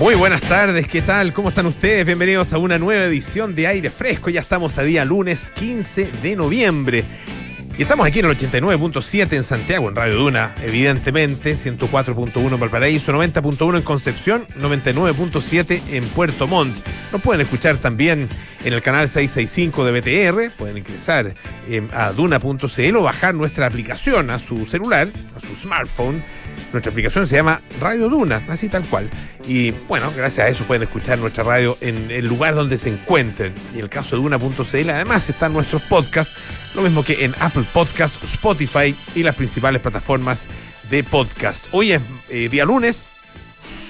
Muy buenas tardes, ¿qué tal? ¿Cómo están ustedes? Bienvenidos a una nueva edición de Aire Fresco. Ya estamos a día lunes 15 de noviembre. Y estamos aquí en el 89.7 en Santiago, en Radio Duna, evidentemente, 104.1 en Valparaíso, 90.1 en Concepción, 99.7 en Puerto Montt. Nos pueden escuchar también en el canal 665 de BTR, pueden ingresar eh, a duna.cl o bajar nuestra aplicación a su celular, a su smartphone. Nuestra aplicación se llama Radio Duna, así tal cual. Y bueno, gracias a eso pueden escuchar nuestra radio en el lugar donde se encuentren. Y en el caso de Duna.cl, además están nuestros podcasts, lo mismo que en Apple Podcast, Spotify y las principales plataformas de podcast. Hoy es eh, día lunes,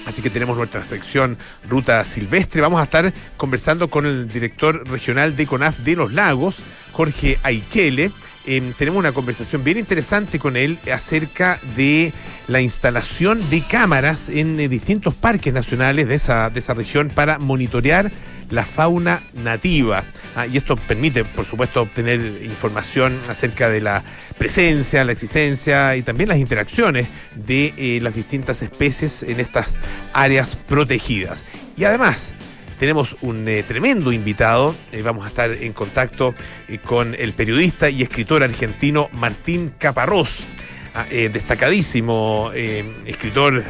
Así que tenemos nuestra sección Ruta Silvestre. Vamos a estar conversando con el director regional de CONAF de los Lagos, Jorge Aichele. Eh, tenemos una conversación bien interesante con él acerca de la instalación de cámaras en eh, distintos parques nacionales de esa, de esa región para monitorear la fauna nativa. Ah, y esto permite, por supuesto, obtener información acerca de la presencia, la existencia y también las interacciones de eh, las distintas especies en estas áreas protegidas. Y además, tenemos un eh, tremendo invitado. Eh, vamos a estar en contacto eh, con el periodista y escritor argentino Martín Caparrós, ah, destacadísimo escritor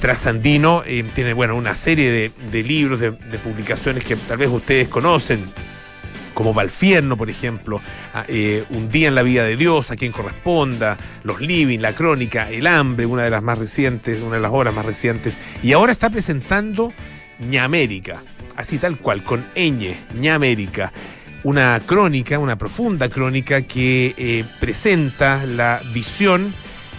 trasandino. tiene bueno, una serie de, libros, de, publicaciones que tal vez ustedes conocen como Valfierno, por ejemplo, ah, Un día en la vida de Dios, a quien corresponda, Los Living, La Crónica, El Hambre, una de las más recientes, una de las obras más recientes, y ahora está presentando Ñamérica, así tal cual, con ñ, Ñamérica. Una crónica, una profunda crónica que eh, presenta la visión,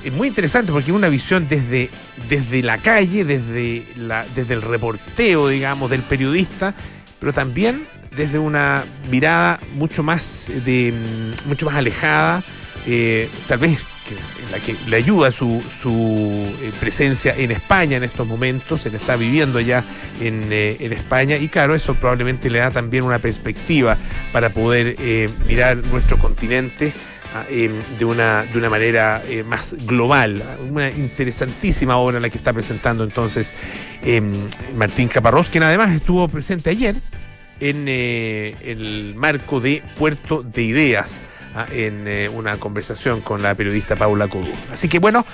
es muy interesante porque es una visión desde, desde la calle, desde, la, desde el reporteo, digamos, del periodista, pero también desde una mirada mucho más de mm, mucho más alejada, eh, tal vez en la que le ayuda su, su eh, presencia en España en estos momentos, él está viviendo allá en, eh, en España y claro, eso probablemente le da también una perspectiva para poder eh, mirar nuestro continente ah, de, una, de una manera más global. Una interesantísima obra la que está presentando entonces Martín Caparrós, quien además estuvo presente ayer en el marco de Puerto de Ideas, en eh, una conversación con la periodista Paula Codú. Así que bueno,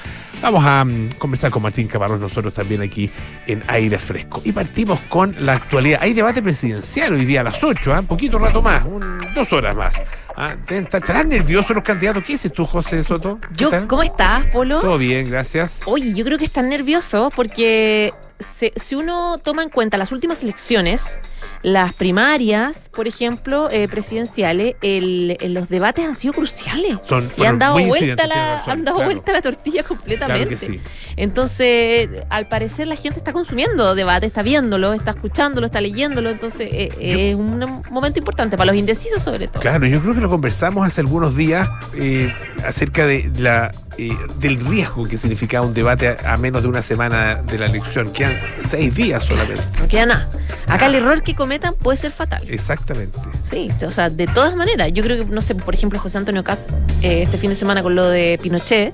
vamos a mm, conversar con Martín Caparrós nosotros también aquí en Aire Fresco. Y partimos con la actualidad. Hay debate presidencial hoy día a las 8, un poquito rato más, un- dos horas más. Ah, ¿Estarán nerviosos los candidatos? ¿Qué dices tú, José Soto? ¿Qué Yo? ¿Cómo estás, Polo? Todo bien, gracias. Oye, yo creo que están nerviosos porque se- si uno toma en cuenta las últimas elecciones, las primarias, por ejemplo, eh, presidenciales, el- el- los debates han sido cruciales. Son, Y han dado, vuelta la, razón, han dado claro. vuelta la tortilla completamente. Claro que sí. Entonces, al parecer la gente está consumiendo debate, está viéndolo, está escuchándolo, está leyéndolo. Entonces, eh, es un momento importante para los indecisos sobre todo. Claro, yo creo que lo conversamos hace algunos días eh, acerca de la eh, del riesgo que significaba un debate a, a menos de una semana de la elección. Quedan seis días solamente. No queda nada. Acá el error que cometan puede ser fatal. Exactamente. Sí, o sea, de todas maneras, yo creo que, no sé, por ejemplo, José Antonio Cas este fin de semana con lo de Pinochet,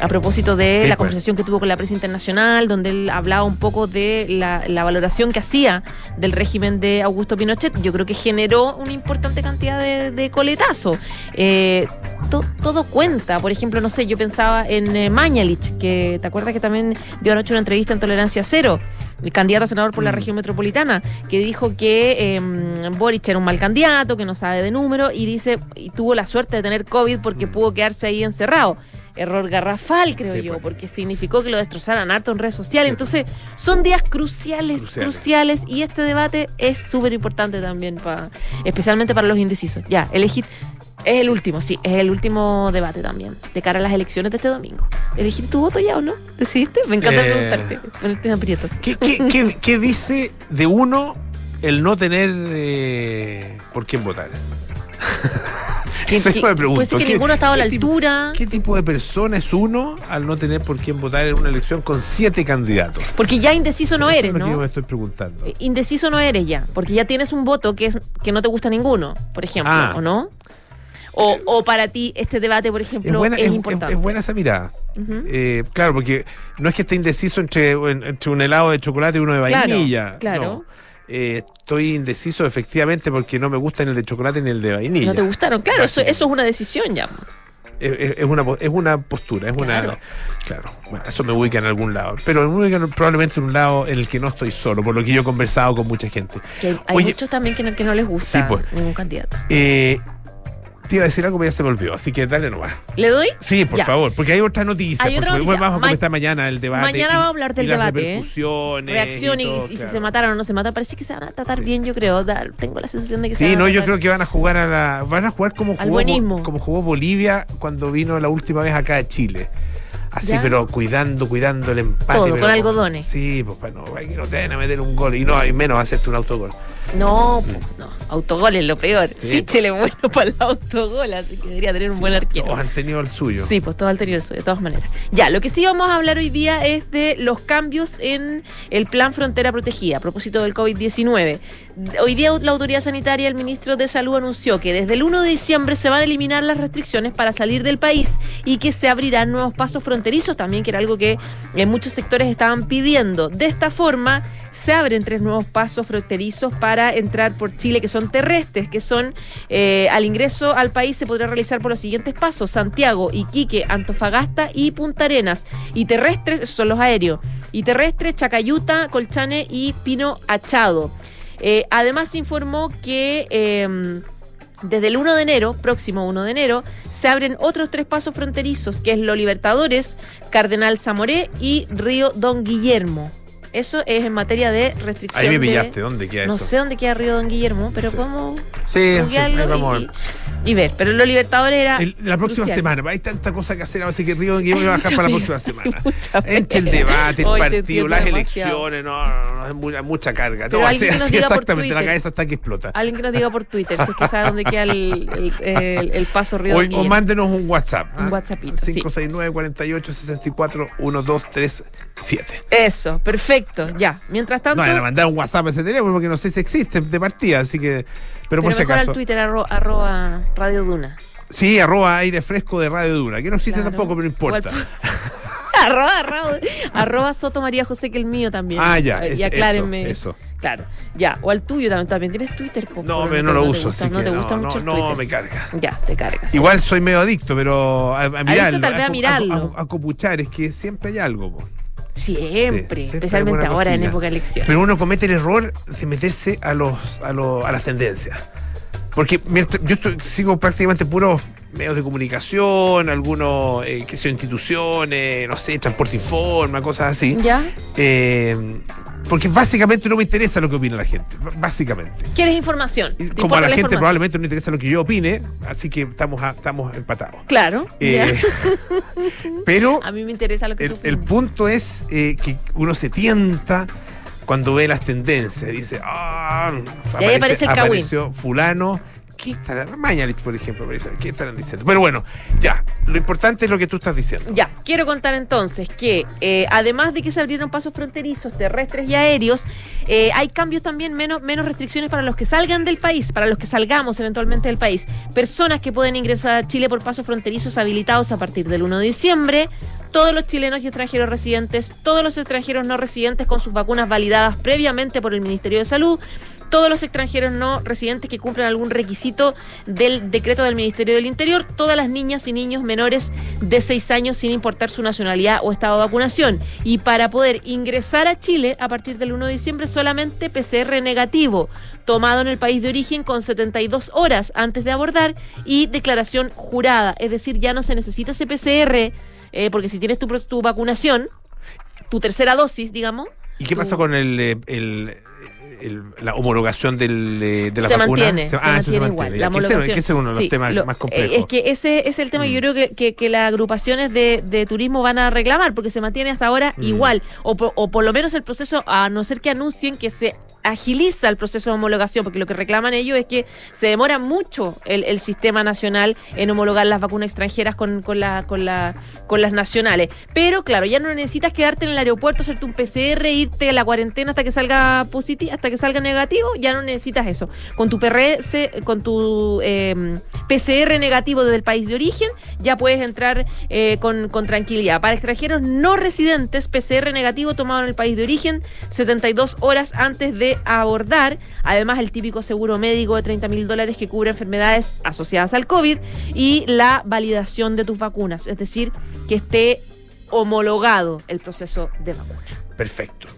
a propósito de Sí, la pues. conversación que tuvo con la prensa internacional, donde él hablaba un poco de la, la valoración que hacía del régimen de Augusto Pinochet, yo creo que generó una importante cantidad de, de coletazo. Eh, to- todo cuenta, por ejemplo, no sé, yo pensaba en eh, Mañalich, que te acuerdas que también dio anoche una entrevista en Tolerancia Cero, el candidato a senador por la Mm. región metropolitana, que dijo que eh, Boric era un mal candidato, que no sabe de número, y dice, y tuvo la suerte de tener COVID porque pudo quedarse ahí encerrado. Error garrafal, creo Sí, yo, pues. porque significó que lo destrozaran harto en redes sociales. Sí, Entonces, son días cruciales, Cruciales. cruciales, y este debate es súper importante también, pa, especialmente para los indecisos. Ya, elegir. Es el último, sí, es el último debate también, de cara a las elecciones de este domingo. ¿Elegir tu voto ya o no? ¿Decidiste? Me encanta Eh. preguntarte. ¿Qué, qué, qué- qué dice de uno el no tener eh, por quién votar? Eso que- me pregunto. puede ser que ¿qué- ninguno ha estado a la altura, ¿Qué tipo de persona es uno al no tener por quién votar en una elección con siete candidatos? porque ya indeciso no Eso eres, es lo que yo ¿no? me estoy preguntando. Eh, Indeciso no eres ya, porque ya tienes un voto que es que no te gusta ninguno, por ejemplo, Ah. ¿o no? O, o para ti este debate, por Es ejemplo, buena, es, es- importante. es buena esa mirada. Eh, claro, porque no es que esté indeciso entre, entre un helado de chocolate y uno de Claro, vainilla. claro. no. Eh, estoy indeciso efectivamente porque no me gusta ni el de chocolate ni el de vainilla. ¿No te gustaron? Claro, eso, es una decisión ya. Es, es- es una, es una postura, es Claro. una. Claro, bueno, eso me ubica en algún lado. Pero me ubica en- probablemente en un lado en el que no estoy solo, por lo que yo he conversado con mucha gente. Que hay hay Oye, muchos también que no, que no les gusta Sí, pues. ningún candidato. eh, te iba a decir algo, pero ya se me olvidó, así que dale nomás. ¿Le doy? Sí, por Ya. favor, porque hay otra noticia. Hay otra noticia. Vamos a comentar mañana el debate. mañana vamos a hablar del y las debate, ¿eh? repercusiones. Reacción y, todo, y si claro. se mataron o no se mataron. Parece que se van a tratar Sí. bien, yo creo. Da- tengo la sensación de que se Sí, van a no, yo tratar- creo que van a jugar a la. Van a jugar como Al jugó, buenismo. como jugó Bolivia cuando vino la última vez acá a Chile. Así, ¿Ya? pero cuidando, cuidando el empate. Todo, pero con algodones. Sí, pues no, para que no te vayan a meter un gol. Y no, y menos hacerte un autogol. No, no. Autogol es lo peor. Sí. Chile bueno para el autogol, así que debería tener un buen arquero. Todos han tenido el suyo. Sí, pues todo anterior, de todas maneras. Ya, lo que sí vamos a hablar hoy día es de los cambios en el plan Frontera Protegida a propósito del COVID-19. Hoy día la autoridad sanitaria, el ministro de Salud anunció que desde el 1 de diciembre se van a eliminar las restricciones para salir del país y que se abrirán nuevos pasos fronterizos también, que era algo que en muchos sectores estaban pidiendo. De esta forma se abren tres nuevos pasos fronterizos para entrar por Chile que son terrestres, que son eh, al ingreso al país se podrá realizar por los siguientes pasos, Santiago, Iquique, Antofagasta y Punta Arenas. Y terrestres, esos son los aéreos. Y terrestres, Chacayuta, Colchane y Pino Achado. Eh, además se informó que... eh, desde el 1 de enero, próximo 1 de enero, se abren otros tres pasos fronterizos, que es Lo Libertadores, Cardenal Zamoré y Río Don Guillermo. Eso es en materia de restricción. Ahí me de- pillaste, ¿dónde queda no eso? sé dónde queda Río Don Guillermo, pero Sí. podemos Sí, sí, ahí vamos a ver. Y ver. Pero Lo Libertadores era. El- la próxima crucial. semana, hay tanta cosa que hacer, así que Río Hay va a bajar para la próxima semana. Entre el debate, el Hoy partido, las demasiado. elecciones, no, no, no, es mucha, mucha carga. Pero No, sí, que sí, diga por exactamente, la cabeza está que explota. Alguien que nos diga por Twitter, si es que sabe dónde queda el, el- el- paso Río Don o mándenos un WhatsApp. Un WhatsAppito, sí. 569 48 64 1237. Eso, perfecto, ya. Mientras tanto. No, a mandar un WhatsApp a ese teléfono porque no sé si existe de partida, así que. Pero, Pero por si acaso. al Twitter arro- arroba Radio Duna. Sí, arroba aire fresco de Radio Dura, que no existe Claro. tampoco, pero no importa. Arroba, arroba, arroba Soto María José, que el mío también. Ah, ya, Y ese- aclárenme. eso, eso. Claro, ya. O al tuyo también. También tienes Twitter. po, No, pero pero no lo uso, gusta, así no que te no, gusta no, mucho no, Twitter. me carga. Ya, te cargas. Igual soy medio adicto, pero a, a mirarlo, tal vez a co- mirarlo. A, a copuchar, es que siempre hay algo. po. Siempre, Sí, especialmente ahora en época de elección. Pero uno comete el error de meterse a los a, los, a las tendencias. Porque mientras, yo estoy- sigo prácticamente puros medios de comunicación, algunos, eh, qué sé instituciones, no sé, transporte y forma, cosas así. ¿Ya? Eh, porque básicamente no me interesa lo que opina la gente. Básicamente. ¿Quieres información? Y ¿Te Como a la gente probablemente no interesa lo que yo opine, así que estamos, a- estamos empatados. Claro. Eh, pero. A mí me interesa lo que el, tú el punto es eh, que uno se tienta cuando ve las tendencias. Dice, ah, ahí aparece el apareció fulano. ¿Qué estarán? Mañalich, por ejemplo. ¿Qué estarán diciendo? Pero bueno, ya. Lo importante es lo que tú estás diciendo. Ya, quiero contar entonces que eh, además de que se abrieron pasos fronterizos terrestres y aéreos, eh, hay cambios también, menos, menos restricciones para los que salgan del país, para los que salgamos eventualmente del país. Personas que pueden ingresar a Chile por pasos fronterizos habilitados a partir del 1 de diciembre. Todos los chilenos y extranjeros residentes, todos los extranjeros no residentes con sus vacunas validadas previamente por el Ministerio de Salud, todos los extranjeros no residentes que cumplan algún requisito del decreto del Ministerio del Interior, todas las niñas y niños menores de 6 años sin importar su nacionalidad o estado de vacunación. Y para poder ingresar a Chile a partir del 1 de diciembre solamente PCR negativo, tomado en el país de origen con 72 horas antes de abordar y declaración jurada. Es decir, ya no se necesita ese PCR eh, porque si tienes tu, tu vacunación, tu tercera dosis, digamos, ¿Y qué pasa con el, eh, el- el- la homologación del, eh, de la se vacuna? mantiene, se, ah, eso mantiene igual. La que es uno de los Sí, temas lo- más eh, complejos. Es que ese es el tema Mm. yo creo que, que- que las agrupaciones de, de turismo van a reclamar, porque se mantiene hasta ahora Mm. igual. O, o por lo menos el proceso, a no ser que anuncien que se agiliza el proceso de homologación, porque lo que reclaman ellos es que se demora mucho el, sistema nacional en homologar las vacunas extranjeras con, con, la, con, la, con las nacionales. Pero claro, ya no necesitas quedarte en el aeropuerto, hacerte un PCR, irte a la cuarentena hasta que salga positivo, hasta que salga negativo, ya no necesitas eso. Con tu PRS, con tu eh, PCR negativo desde el país de origen, ya puedes entrar eh, con tranquilidad. Para extranjeros no residentes, PCR negativo tomado en el país de origen, 72 horas antes de abordar. Además, el típico seguro médico de 30 mil dólares que cubre enfermedades asociadas al COVID y la validación de tus vacunas, es decir, que esté homologado el proceso de vacuna. Perfecto.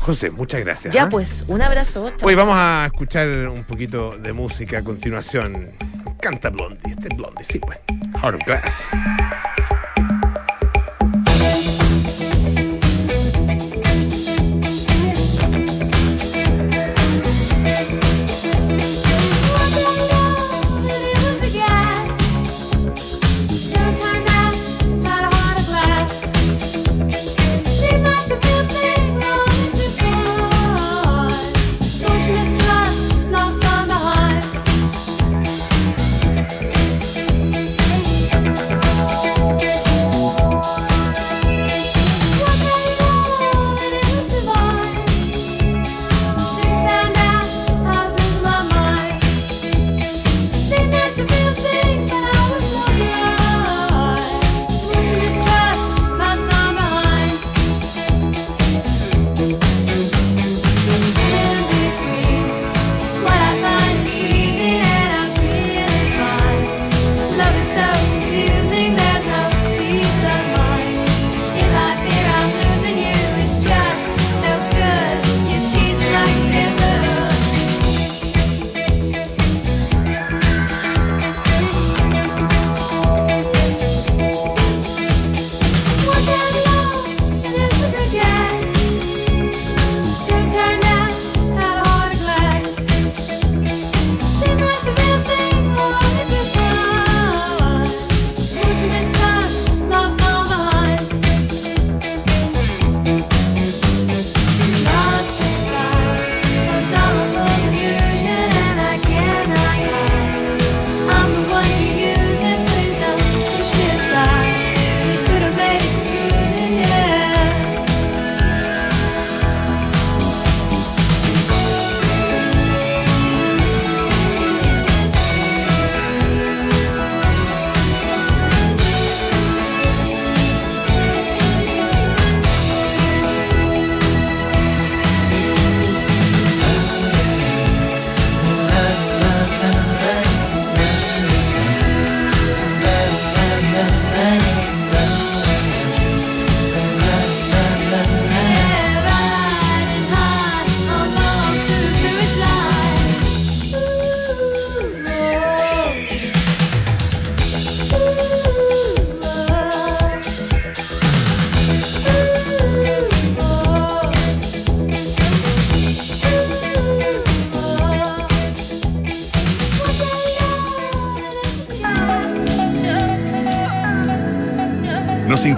José, muchas gracias. Ya ¿ah? pues, un abrazo. chao. Hoy vamos a escuchar un poquito de música a continuación. Canta Blondie, este es Blondie, sí pues. Of Glass.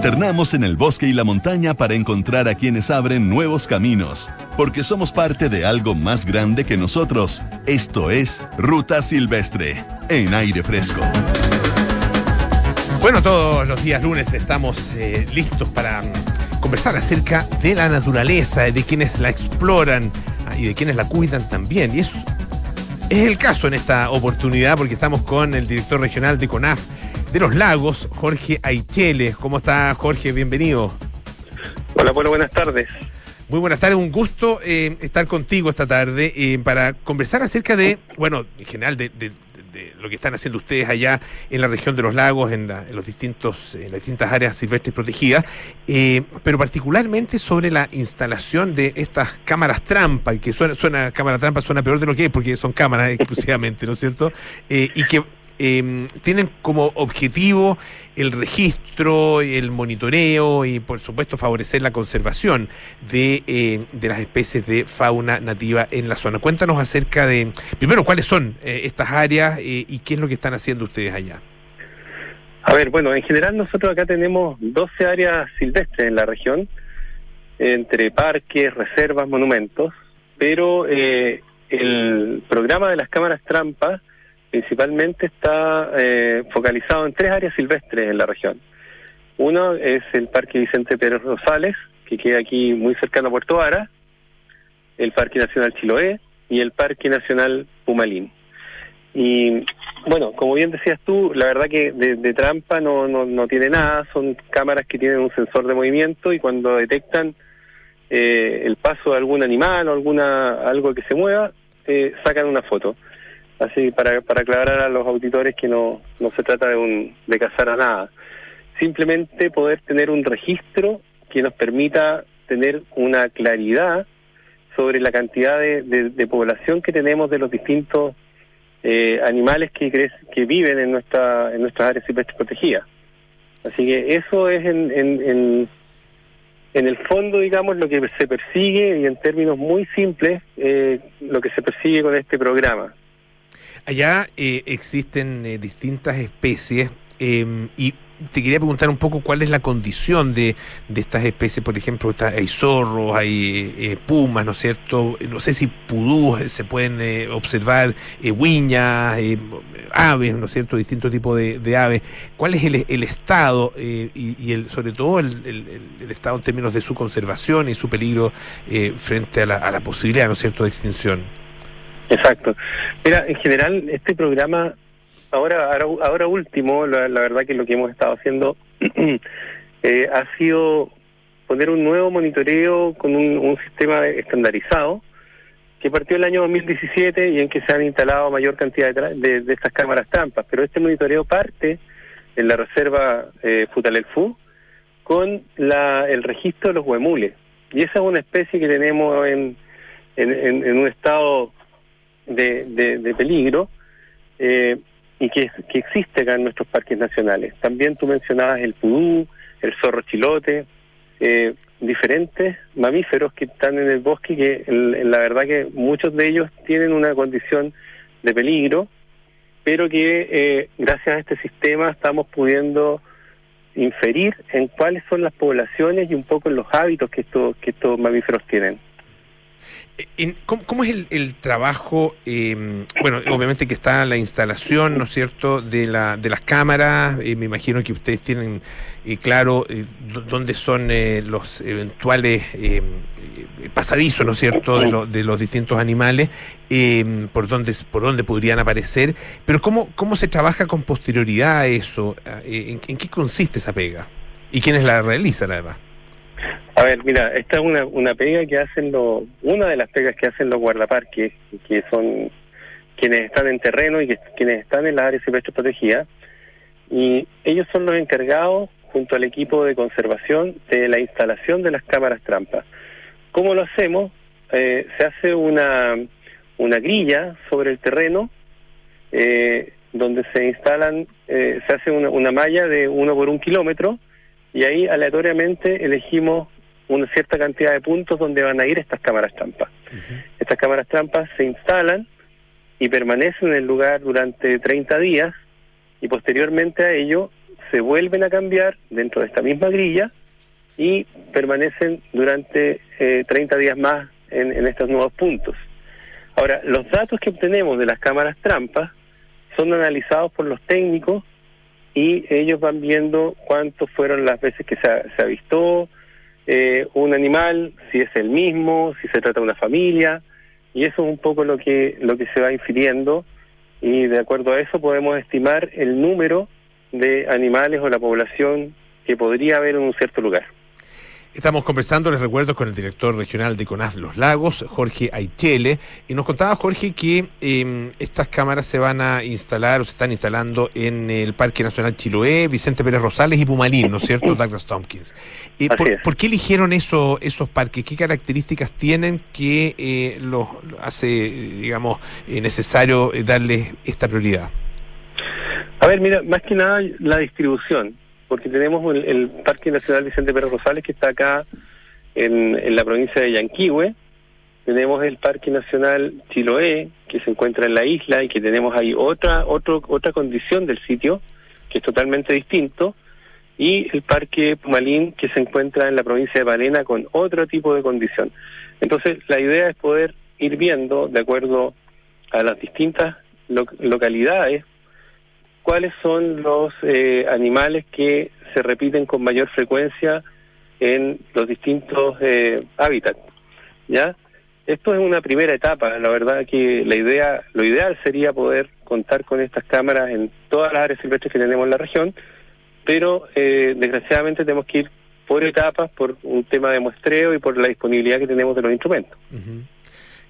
Nos internamos en el bosque y la montaña para encontrar a quienes abren nuevos caminos, porque somos parte de algo más grande que nosotros. Esto es Ruta Silvestre, en aire fresco. Bueno, todos los días lunes estamos eh, listos para mm, conversar acerca de la naturaleza, de quienes la exploran ah, y de quienes la cuidan también. Y eso es el caso en esta oportunidad porque estamos con el director regional de CONAF de los lagos, Jorge Aichele. ¿Cómo está Jorge? Bienvenido. Hola, bueno, buenas tardes. Muy buenas tardes, un gusto eh, estar contigo esta tarde eh, para conversar acerca de, bueno, en general de, de- de lo que están haciendo ustedes allá en la región de los lagos, en, la- en los distintos, en las distintas áreas silvestres protegidas, eh, pero particularmente sobre la instalación de estas cámaras trampa, que suena, suena cámara trampa, suena peor de lo que es, porque son cámaras exclusivamente, ¿no es cierto? Y que eh, tienen como objetivo el registro, el monitoreo y por supuesto favorecer la conservación de, eh, de las especies de fauna nativa en la zona. Cuéntanos acerca de, primero, cuáles son eh, estas áreas eh, y qué es lo que están haciendo ustedes allá. A ver, bueno, en general nosotros acá tenemos 12 áreas silvestres en la región, entre parques, reservas, monumentos, pero eh, el programa de las cámaras trampas principalmente está eh, focalizado en tres áreas silvestres en la región. Uno es el Parque Vicente Pérez Rosales, que queda aquí muy cercano a Puerto Vara, el Parque Nacional Chiloé y el Parque Nacional Pumalín. Y bueno, como bien decías tú, la verdad que de, de trampa no, no, no tiene nada, son cámaras que tienen un sensor de movimiento y cuando detectan eh, el paso de algún animal o alguna algo que se mueva, eh, sacan una foto. Así para, para aclarar a los auditores que no, no se trata de, un, de cazar a nada. Simplemente poder tener un registro que nos permita tener una claridad sobre la cantidad de, de- población que tenemos de los distintos eh, animales que, que viven en nuestra en nuestras áreas silvestres protegidas. Así que eso es en, en, en, en el fondo, digamos, lo que se persigue y en términos muy simples, eh, lo que se persigue con este programa. Allá eh, existen eh, distintas especies eh, y te quería preguntar un poco cuál es la condición de, de estas especies. Por ejemplo, está- hay zorros, hay eh, pumas, ¿no es cierto? No sé si pudús eh, se pueden eh, observar, eh, huiñas, eh, aves, ¿no es cierto? Distintos tipos de, de aves. ¿Cuál es el, el estado eh, y, y el, sobre todo el, el- estado en términos de su conservación y su peligro eh, frente a la, a la posibilidad, ¿no es cierto?, de extinción. Exacto. Mira, en general, este programa, ahora ahora, ahora último, la, verdad que lo que hemos estado haciendo eh, ha sido poner un nuevo monitoreo con un, sistema estandarizado que partió el año 2017 y en que se han instalado mayor cantidad de, de, de estas cámaras trampas. Pero este monitoreo parte en la reserva eh, Futalelfú con la, el registro de los huemules. Y esa es una especie que tenemos en, en, en- en un estado de, de- peligro eh, y que, que existe acá en nuestros parques nacionales. También tú mencionabas el pudú, el zorro chilote, eh, diferentes mamíferos que están en el bosque que en la verdad que muchos de ellos tienen una condición de peligro, pero que eh, gracias a este sistema estamos pudiendo inferir en cuáles son las poblaciones y un poco en los hábitos que estos que estos mamíferos tienen. ¿Cómo, cómo es el, el trabajo? eh, bueno, obviamente que está la instalación, ¿no es cierto?, de, la, de las cámaras. eh, me imagino que ustedes tienen eh, claro eh, dó- dónde son eh, los eventuales eh, pasadizos, ¿no es cierto?, de, lo- de los distintos animales, eh, por dónde por dónde podrían aparecer. Pero ¿cómo, cómo se trabaja con posterioridad a eso? ¿En, en qué consiste esa pega? ¿Y quiénes la realizan, además? A ver, mira, esta es una, una pega que hacen los, una de las pegas que hacen los guardaparques, que son quienes están en terreno y que, quienes están en las áreas silvestres protegidas, y ellos son los encargados, junto al equipo de conservación, de la instalación de las cámaras trampas. ¿Cómo lo hacemos? Eh, se hace una, una grilla sobre el terreno, eh, donde se instalan, eh, se hace una, una malla de uno por un kilómetro, y ahí aleatoriamente elegimos una cierta cantidad de puntos donde van a ir estas cámaras trampas. Estas cámaras trampas se instalan y permanecen en el lugar durante 30 días y posteriormente a ello se vuelven a cambiar dentro de esta misma grilla y permanecen durante eh, 30 días más en, en estos nuevos puntos. Ahora, los datos que obtenemos de las cámaras trampas son analizados por los técnicos y ellos van viendo cuántos fueron las veces que se, se avistó eh, un animal, si es el mismo, si se trata de una familia, y eso es un poco lo que, lo que se va infiriendo, y de acuerdo a eso podemos estimar el número de animales o la población que podría haber en un cierto lugar. Estamos conversando, les recuerdo, con el director regional de CONAF Los Lagos, Jorge Aichele, y nos contaba Jorge que eh, estas cámaras se van a instalar o se están instalando en el Parque Nacional Chiloé, Vicente Pérez Rosales y Pumalín, ¿no es cierto? Douglas Tompkins. Eh, por, es. por qué eligieron eso, esos parques? ¿Qué características tienen que eh, los hace, digamos, eh, necesario eh, darles esta prioridad? A ver, mira, más que nada la distribución, porque tenemos el, el Parque Nacional Vicente Pérez Rosales que está acá en, la provincia de Yanquihue, tenemos el Parque Nacional Chiloé que se encuentra en la isla y que tenemos ahí otra otro, otra condición del sitio que es totalmente distinto y el Parque Pumalín que se encuentra en la provincia de Palena con otro tipo de condición. Entonces la idea es poder ir viendo, de acuerdo a las distintas lo- localidades, cuáles son los eh, animales que se repiten con mayor frecuencia en los distintos eh, hábitats. ¿Ya? Esto es una primera etapa, la verdad que la idea, lo ideal sería poder contar con estas cámaras en todas las áreas silvestres que tenemos en la región, pero eh, desgraciadamente tenemos que ir por etapas, por un tema de muestreo y por la disponibilidad que tenemos de los instrumentos.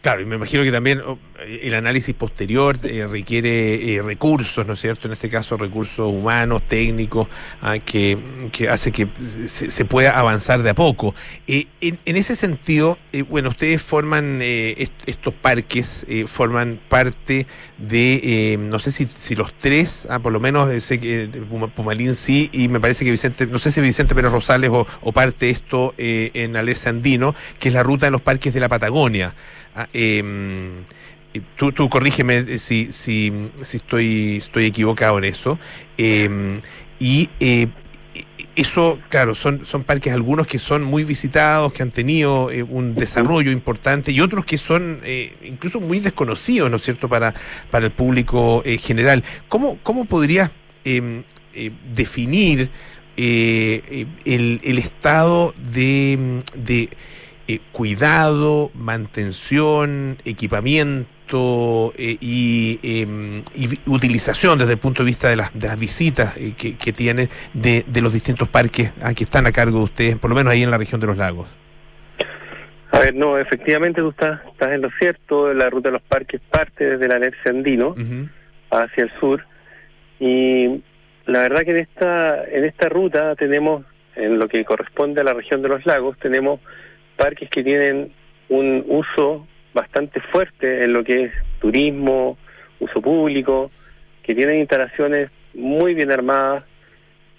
Claro, y me imagino que también oh, el análisis posterior eh, requiere eh, recursos, ¿no es cierto? En este caso, recursos humanos, técnicos, ah, que, que hace que se, pueda avanzar de a poco. Eh, en, ese sentido, eh, bueno, ustedes forman est- estos parques, forman parte de, no sé si, si los tres, ah, por lo menos sé que Puma- Pumalín sí, y me parece que Vicente, no sé si Vicente Pérez Rosales o, o parte esto eh, en Alerce Andino, que es la ruta de los parques de la Patagonia. Ah, em, y tú, corrígeme eh, si, si, si estoy, estoy equivocado en eso. Em, y eh, eso, claro, son, son parques algunos que son muy visitados, que han tenido eh, un desarrollo importante y otros que son eh, incluso muy desconocidos, ¿no es cierto?, para, para el público eh, general. ¿Cómo, cómo podrías em, eh, definir eh, eh, el, el estado de, de eh, cuidado, mantención, equipamiento eh, y, eh, y vi- utilización desde el punto de vista de las, de las visitas eh, que, que tienen de, de los distintos parques ah, que están a cargo de ustedes, por lo menos ahí en la región de los lagos. A ver, no, efectivamente tú estás, estás en lo cierto, la ruta de los parques parte desde la alerce andino Ujú, hacia el sur y la verdad que en esta en esta ruta tenemos en lo que corresponde a la región de los lagos tenemos parques que tienen un uso bastante fuerte en lo que es turismo, uso público, que tienen instalaciones muy bien armadas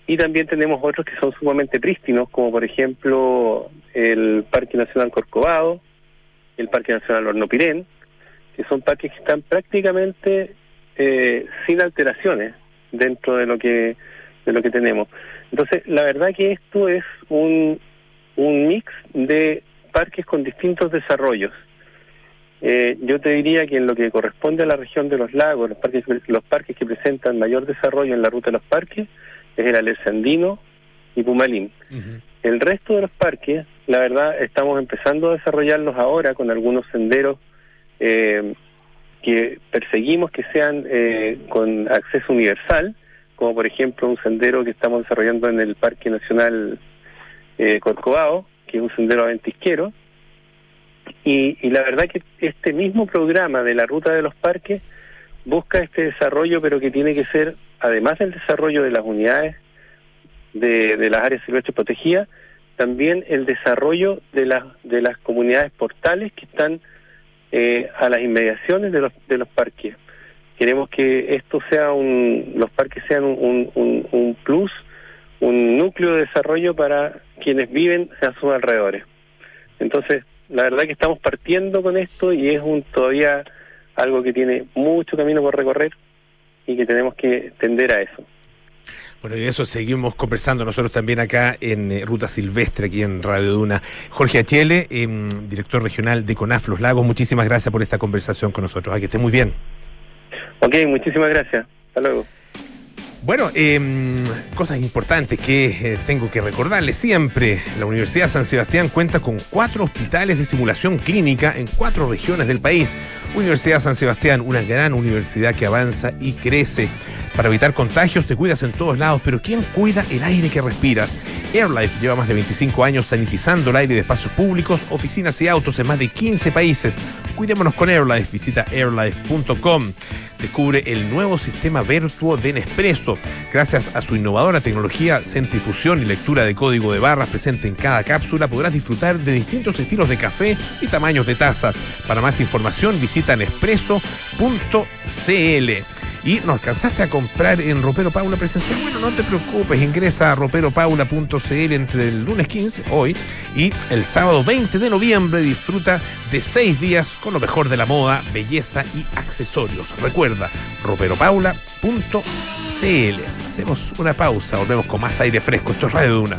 y también tenemos otros que son sumamente prístinos, como por ejemplo el Parque Nacional Corcovado, el Parque Nacional Hornopirén, que son parques que están prácticamente eh, sin alteraciones dentro de lo que de lo que tenemos. Entonces, la verdad que esto es un, un mix de parques con distintos desarrollos. Eh, yo te diría que en lo que corresponde a la región de los lagos, los parques, los parques que presentan mayor desarrollo en la ruta de los parques es el Alerce Andino y Pumalín. El resto de los parques, la verdad, estamos empezando a desarrollarlos ahora con algunos senderos eh, que perseguimos que sean eh, con acceso universal, como por ejemplo un sendero que estamos desarrollando en el Parque Nacional eh, Corcovado, que es un sendero ventisquero. Y, y la verdad que este mismo programa de la ruta de los parques busca este desarrollo, pero que tiene que ser, además del desarrollo de las unidades de, de las áreas silvestres protegidas, también el desarrollo de las de las comunidades portales que están eh, a las inmediaciones de los de los parques. Queremos que esto sea un los parques sean un, un, un plus, un núcleo de desarrollo para quienes viven a sus alrededores. Entonces, la verdad que estamos partiendo con esto y es un todavía algo que tiene mucho camino por recorrer y que tenemos que tender a eso. Bueno, y de eso seguimos conversando nosotros también acá en eh, Ruta Silvestre, aquí en Radio Duna. Jorge Achele, em, director regional de CONAF Los Lagos, muchísimas gracias por esta conversación con nosotros. Ah, que esté muy bien. Ok, muchísimas gracias. Hasta luego. Bueno, em, cosas importantes que eh, tengo que recordarles siempre. La Universidad San Sebastián cuenta con cuatro hospitales de simulación clínica en cuatro regiones del país. Universidad San Sebastián, una gran universidad que avanza y crece. Para evitar contagios te cuidas en todos lados, pero ¿quién cuida el aire que respiras? AirLife lleva más de 25 años sanitizando el aire de espacios públicos, oficinas y autos en más de 15 países. Cuidémonos con AirLife. Visita airlife.com. Descubre el nuevo sistema Vertuo de Nespresso. Gracias a su innovadora tecnología, centrifusión y lectura de código de barras presente en cada cápsula, podrás disfrutar de distintos estilos de café y tamaños de taza. Para más información, visita nespresso.cl. ¿Y no alcanzaste a comprar en Ropero Paula presencial? Bueno, no te preocupes, ingresa a roperopaula.cl entre el lunes 15, hoy, y el sábado 20 de noviembre disfruta de seis días con lo mejor de la moda, belleza y accesorios. Recuerda, roperopaula.cl. Hacemos una pausa, volvemos con más aire fresco. Esto es Radio Duna.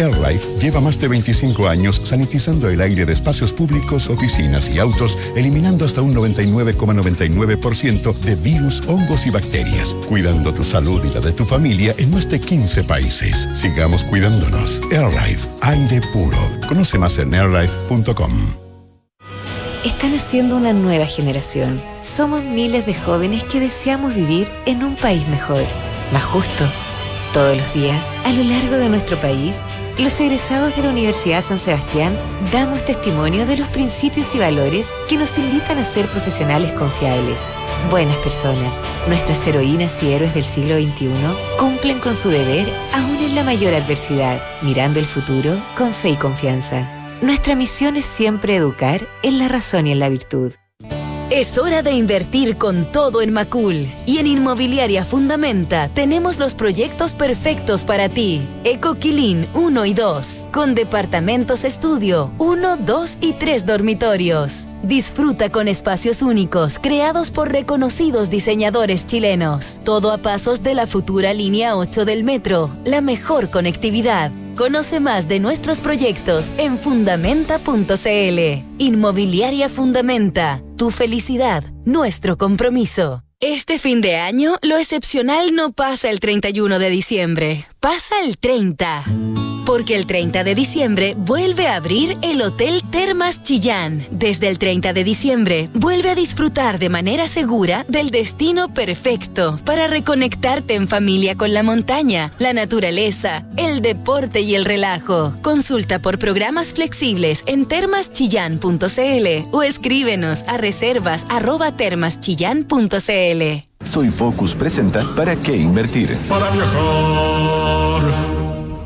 AirLife lleva más de 25 años sanitizando el aire de espacios públicos, oficinas y autos, eliminando hasta un 99,99% de virus, hongos y bacterias, cuidando tu salud y la de tu familia en más de 15 países. Sigamos cuidándonos. AirLife, aire puro. Conoce más en airlife.com. Están haciendo una nueva generación. Somos miles de jóvenes que deseamos vivir en un país mejor, más justo. Todos los días, a lo largo de nuestro país, los egresados de la Universidad San Sebastián damos testimonio de los principios y valores que nos invitan a ser profesionales confiables, buenas personas. Nuestras heroínas y héroes del siglo XXI cumplen con su deber aún en la mayor adversidad, mirando el futuro con fe y confianza. Nuestra misión es siempre educar en la razón y en la virtud. Es hora de invertir con todo en Macul. Y en Inmobiliaria Fundamenta tenemos los proyectos perfectos para ti. Ecoquilín 1 y 2, con departamentos estudio 1, 2 y 3 dormitorios. Disfruta con espacios únicos creados por reconocidos diseñadores chilenos. Todo a pasos de la futura línea 8 del metro, la mejor conectividad. Conoce más de nuestros proyectos en fundamenta.cl. Inmobiliaria Fundamenta. Tu felicidad, nuestro compromiso. Este fin de año, lo excepcional no pasa el 31 de diciembre, pasa el 30. Porque el 30 de diciembre vuelve a abrir el Hotel Termas Chillán. Desde el 30 de diciembre, vuelve a disfrutar de manera segura del destino perfecto para reconectarte en familia con la montaña, la naturaleza, el deporte y el relajo. Consulta por programas flexibles en termaschillán.cl o escríbenos a reservas arroba termaschillán.cl. Soy Focus presenta ¿Para qué invertir? Para viajar,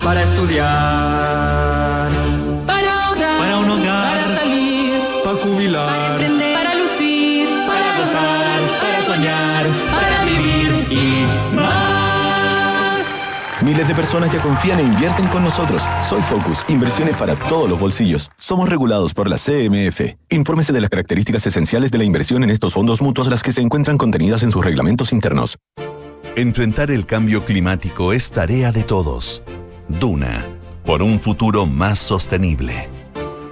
para estudiar, Para ahorrar, para un hogar, para salir, para jubilar, aprender, para lucir, para gozar, para soñar, para vivir. y más. Miles de personas ya confían e invierten con nosotros. Soy Focus, inversiones para todos los bolsillos. Somos regulados por la CMF. Infórmese de las características esenciales de la inversión en estos fondos mutuos, las que se encuentran contenidas en sus reglamentos internos. Enfrentar el cambio climático es tarea de todos. Duna, por un futuro más sostenible.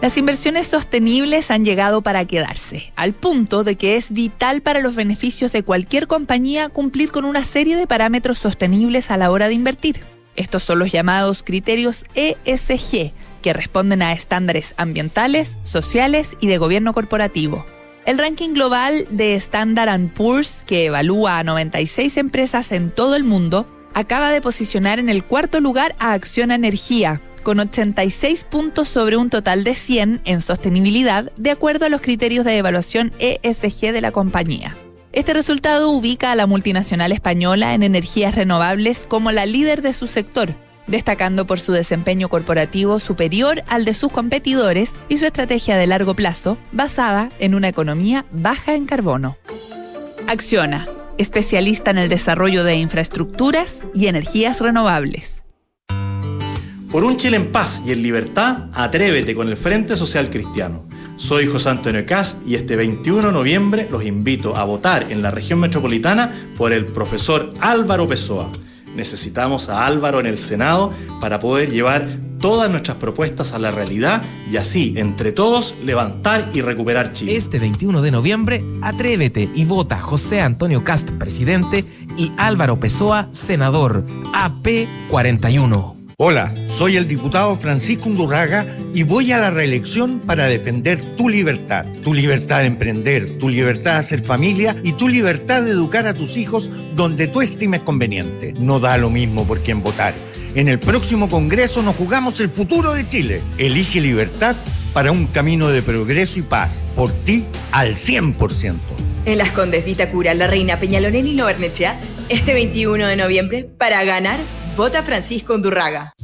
Las inversiones sostenibles han llegado para quedarse, al punto de que es vital para los beneficios de cualquier compañía cumplir con una serie de parámetros sostenibles a la hora de invertir. Estos son los llamados criterios ESG, que responden a estándares ambientales, sociales y de gobierno corporativo. El ranking global de Standard Poor's, que evalúa a 96 empresas en todo el mundo, acaba de posicionar en el cuarto lugar a Acciona Energía, con 86 puntos sobre un total de 100 en sostenibilidad, de acuerdo a los criterios de evaluación ESG de la compañía. Este resultado ubica a la multinacional española en energías renovables como la líder de su sector, destacando por su desempeño corporativo superior al de sus competidores y su estrategia de largo plazo basada en una economía baja en carbono. Acciona, especialista en el desarrollo de infraestructuras y energías renovables. Por un Chile en paz y en libertad, atrévete con el Frente Social Cristiano. Soy José Antonio Cast y este 21 de noviembre los invito a votar en la región metropolitana por el profesor Álvaro Pessoa. Necesitamos a Álvaro en el Senado para poder llevar todas nuestras propuestas a la realidad y así, entre todos, levantar y recuperar Chile. Este 21 de noviembre, atrévete y vota José Antonio Cast, presidente, y Álvaro Pessoa, senador, AP41. Hola, soy el diputado Francisco Undurraga y voy a la reelección para defender tu libertad, tu libertad de emprender, tu libertad de hacer familia y tu libertad de educar a tus hijos donde tú estimes conveniente. No da lo mismo por quién votar. En el próximo Congreso nos jugamos el futuro de Chile. Elige libertad para un camino de progreso y paz. Por ti al 100%. En las Condes Vitacura, La Reina, Peñalolén y Lobernechea, este 21 de noviembre, para ganar, Vota Francisco Undurraga.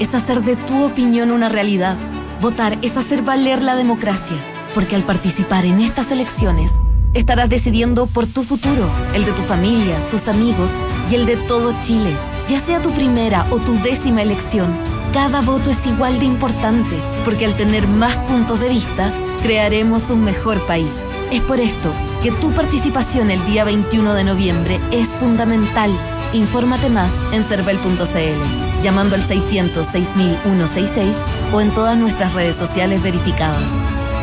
es hacer de tu opinión una realidad. Votar es hacer valer la democracia, porque al participar en estas elecciones, estarás decidiendo por tu futuro, el de tu familia, tus amigos y el de todo Chile. Ya sea tu primera o tu décima elección, cada voto es igual de importante, porque al tener más puntos de vista, crearemos un mejor país. Es por esto que tu participación el día 21 de noviembre es fundamental. Infórmate más en cervel.cl, llamando al 600-6166 o en todas nuestras redes sociales verificadas.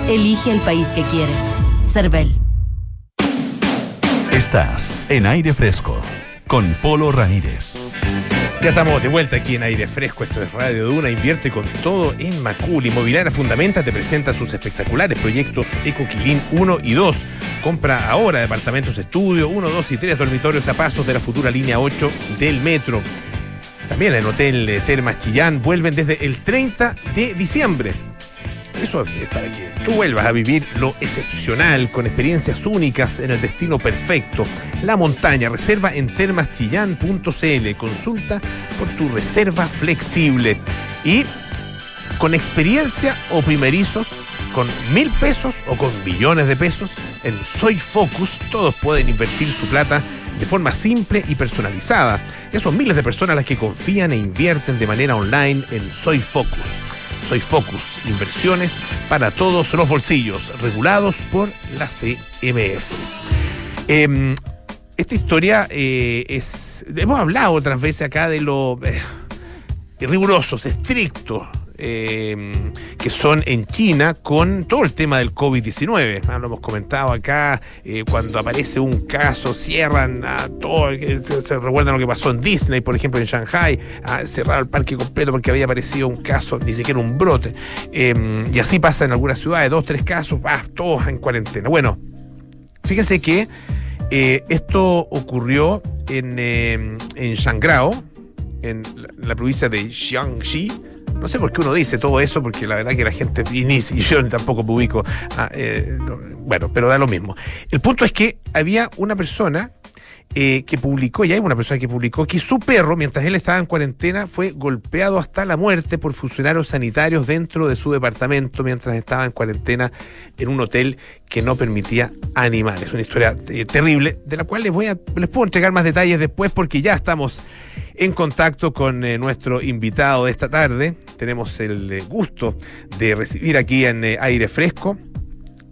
Elige el país que quieres. Cervel. Estás en aire fresco con Polo Ramírez. Ya estamos de vuelta aquí en aire fresco. Esto es Radio Duna. Invierte con todo en Macul. Inmobiliaria Fundamenta te presenta sus espectaculares proyectos Ecoquilín 1 y 2. Compra ahora departamentos estudio 1, 2 y 3 dormitorios a pasos de la futura línea 8 del metro. También en Hotel eh, Termas Chillán vuelven desde el 30 de diciembre. Eso es para que tú vuelvas a vivir lo excepcional, con experiencias únicas en el destino perfecto. La montaña, reserva en termaschillán.cl. Consulta por tu reserva flexible. Y con experiencia o primerizos, con mil pesos o con millones de pesos, en Soy Focus todos pueden invertir su plata de forma simple y personalizada. Ya son miles de personas las que confían e invierten de manera online en Soy Focus. Soy Focus, inversiones para todos los bolsillos, regulados por la CMF. Em, esta historia eh, es. Hemos hablado otras veces acá de lo eh, rigurosos, estrictos. Eh, que son en China con todo el tema del COVID-19. Ah, lo hemos comentado acá, eh, cuando aparece un caso, cierran a todo, eh, se, recuerdan lo que pasó en Disney, por ejemplo, en Shanghai, ah, cerraron el parque completo porque había aparecido un caso, ni siquiera un brote. Eh, y así pasa en algunas ciudades, dos, tres casos, ah, todos en cuarentena. Bueno, fíjense que eh, esto ocurrió en, eh, en Shangrao, en la, la provincia de Jiangxi. No sé por qué uno dice todo eso, porque la verdad que la gente, y, ni- y yo tampoco publico, ah, eh, no, bueno, pero da lo mismo. El punto es que había una persona eh, que publicó, y hay una persona que publicó que su perro, mientras él estaba en cuarentena, fue golpeado hasta la muerte por funcionarios sanitarios dentro de su departamento mientras estaba en cuarentena en un hotel que no permitía animales. Una historia eh, terrible, de la cual les voy a, les puedo entregar más detalles después porque ya estamos en contacto con eh, nuestro invitado de esta tarde. Tenemos el eh, gusto de recibir aquí en eh, Aire Fresco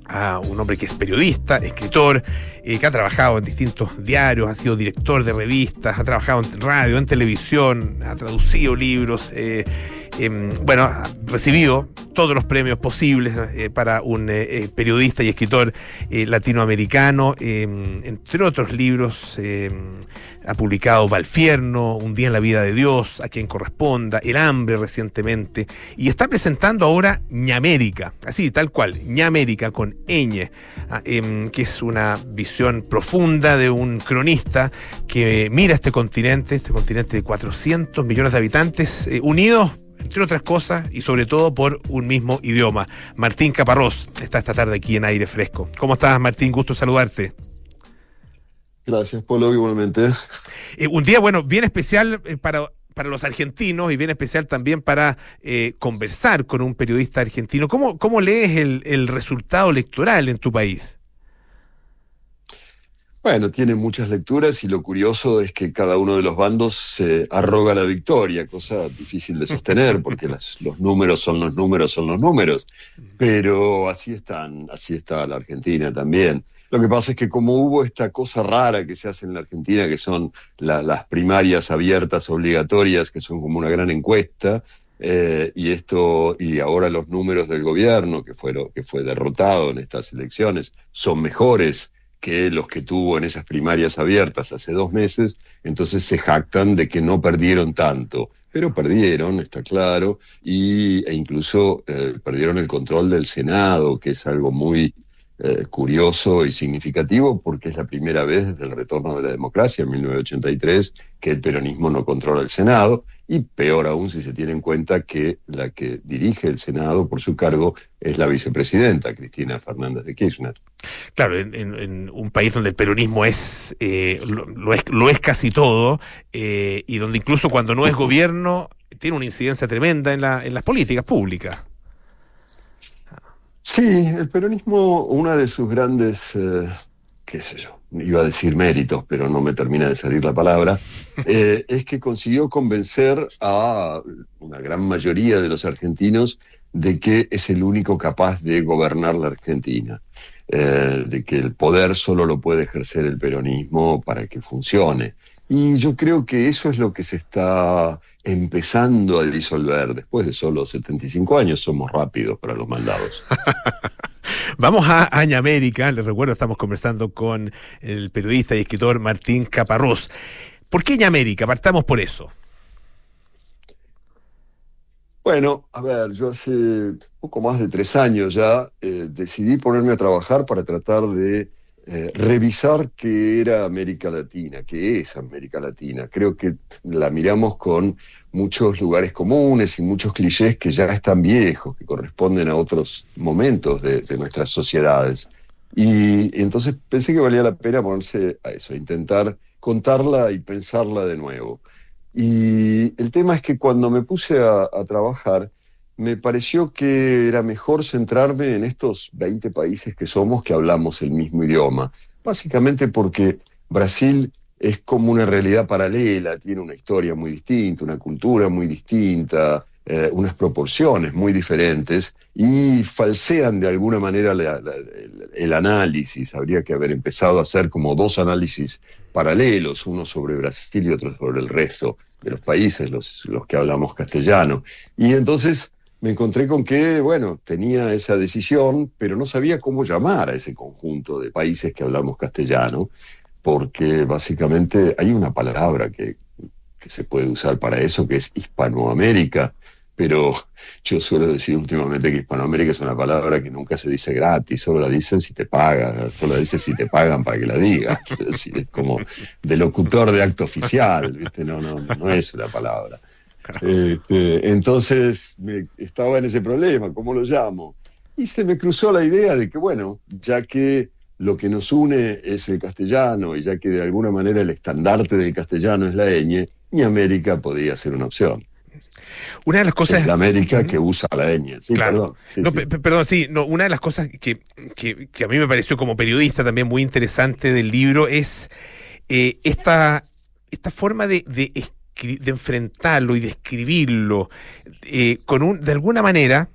a un hombre que es periodista, escritor, que ha trabajado en distintos diarios, ha sido director de revistas, ha trabajado en radio, en televisión, ha traducido libros, em, bueno, ha recibido todos los premios posibles eh, para un eh, eh, periodista y escritor eh, latinoamericano, em, entre otros libros. em, ha publicado Valfierno, Un día en la vida de Dios, A quien corresponda, El hambre recientemente, y está presentando ahora Ñamérica, así, tal cual, Ñamérica con ñ, ah, que es una visión profunda de un cronista que mira este continente, este continente de 400 millones de habitantes, eh, unidos entre otras cosas, y sobre todo por un mismo idioma. Martín Caparrós está esta tarde aquí en Aire Fresco. ¿Cómo estás, Martín? Gusto saludarte. Gracias, Polo, igualmente. Eh, un día, bueno, bien especial eh, para, para los argentinos y bien especial también para eh, conversar con un periodista argentino. ¿Cómo, cómo lees el, el resultado electoral en tu país? Bueno, tiene muchas lecturas y lo curioso es que cada uno de los bandos se arroga la victoria, cosa difícil de sostener porque las- los números son los números, son los números. Pero así están, así está la Argentina también. Lo que pasa es que como hubo esta cosa rara que se hace en la Argentina, que son la- las primarias abiertas obligatorias, que son como una gran encuesta, eh, y esto y ahora los números del gobierno que fueron que fue derrotado en estas elecciones son mejores que los que tuvo en esas primarias abiertas hace dos meses, entonces se jactan de que no perdieron tanto, pero perdieron, está claro, y, e incluso eh, perdieron el control del Senado, que es algo muy eh, curioso y significativo porque es la primera vez desde el retorno de la democracia en 1983 que el peronismo no controla el Senado y peor aún si se tiene en cuenta que la que dirige el Senado por su cargo es la vicepresidenta Cristina Fernández de Kirchner. Claro, en, un país donde el peronismo es, eh, lo, lo es, lo es casi todo, eh, y donde incluso cuando no es gobierno tiene una incidencia tremenda en, la, en las políticas públicas. Sí, el peronismo, una de sus grandes, eh, qué sé yo, iba a decir méritos, pero no me termina de salir la palabra, eh, es que consiguió convencer a una gran mayoría de los argentinos de que es el único capaz de gobernar la Argentina, eh, de que el poder solo lo puede ejercer el peronismo para que funcione. Y yo creo que eso es lo que se está empezando a disolver. Después de solo 75 años somos rápidos para los mandados. Vamos a Aña América, les recuerdo, estamos conversando con el periodista y escritor Martín Caparrós. ¿Por qué Aña América? Partamos por eso. Bueno, a ver, yo hace poco más de tres años ya eh, decidí ponerme a trabajar para tratar de eh, revisar qué era América Latina, qué es América Latina. Creo que la miramos con muchos lugares comunes y muchos clichés que ya están viejos, que corresponden a otros momentos de, nuestras sociedades. Y entonces pensé que valía la pena ponerse a eso, a intentar contarla y pensarla de nuevo. Y el tema es que cuando me puse a trabajar, me pareció que era mejor centrarme en estos 20 países que somos que hablamos el mismo idioma. Básicamente porque Brasil es como una realidad paralela, tiene una historia muy distinta, una cultura muy distinta, eh, unas proporciones muy diferentes y falsean de alguna manera el, el análisis. Habría que haber empezado a hacer como dos análisis paralelos, uno sobre Brasil y otro sobre el resto de los países, los, los que hablamos castellano. Y entonces me encontré con que, bueno, tenía esa decisión, pero no sabía cómo llamar a ese conjunto de países que hablamos castellano, porque básicamente hay una palabra que, se puede usar para eso, que es Hispanoamérica, pero yo suelo decir últimamente que Hispanoamérica es una palabra que nunca se dice gratis, solo la dicen si te pagan, solo la dicen si te pagan para que la digas. Es como de locutor de acto oficial, ¿viste? No, no, no es una palabra. Este, entonces me, estaba en ese problema, ¿cómo lo llamo? Y se me cruzó la idea de que, bueno, ya que lo que nos une es el castellano y ya que de alguna manera el estandarte del castellano es la ñ, y América podía ser una opción. Una de las cosas... Es la América que usa la ñ. Sí, Claro. perdón. Sí, No, sí. pe- pe- perdón, sí, no, una de las cosas que, que- que a mí me pareció como periodista también muy interesante del libro es eh, esta, esta forma de, de, de enfrentarlo y de escribirlo eh, con un, de alguna manera,